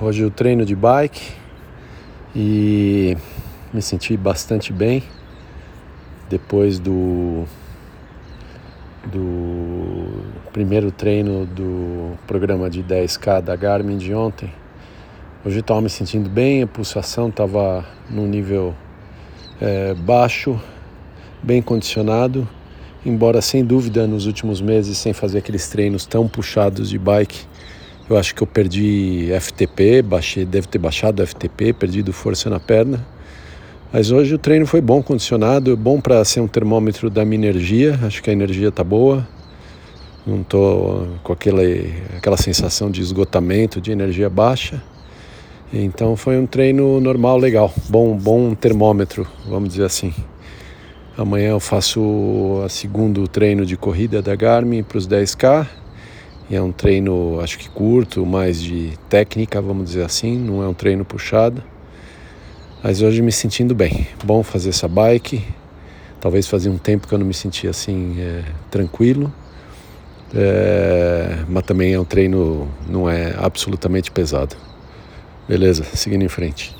hoje o treino de bike e me senti bastante bem depois do do primeiro treino do programa de 10K da Garmin de ontem. Hoje estava me sentindo bem, a pulsação estava num nível é, baixo, bem condicionado, embora sem dúvida nos últimos meses, sem fazer aqueles treinos tão puxados de bike, eu acho que eu perdi FTP, baixei, deve ter baixado FTP, perdido força na perna. Mas hoje o treino foi bom, condicionado, bom para ser um termômetro da minha energia. Acho que a energia está boa. Não estou com aquela, aquela sensação de esgotamento, de energia baixa. Então foi um treino normal, legal, bom, bom termômetro, vamos dizer assim. Amanhã eu faço o segundo treino de corrida da Garmin para os 10K e é um treino, acho que curto, mais de técnica, vamos dizer assim, não é um treino puxado. Mas hoje me sentindo bem. Bom fazer essa bike. Talvez fazia um tempo que eu não me sentia assim é, tranquilo. É, mas também é um treino, não é absolutamente pesado. Beleza, seguindo em frente.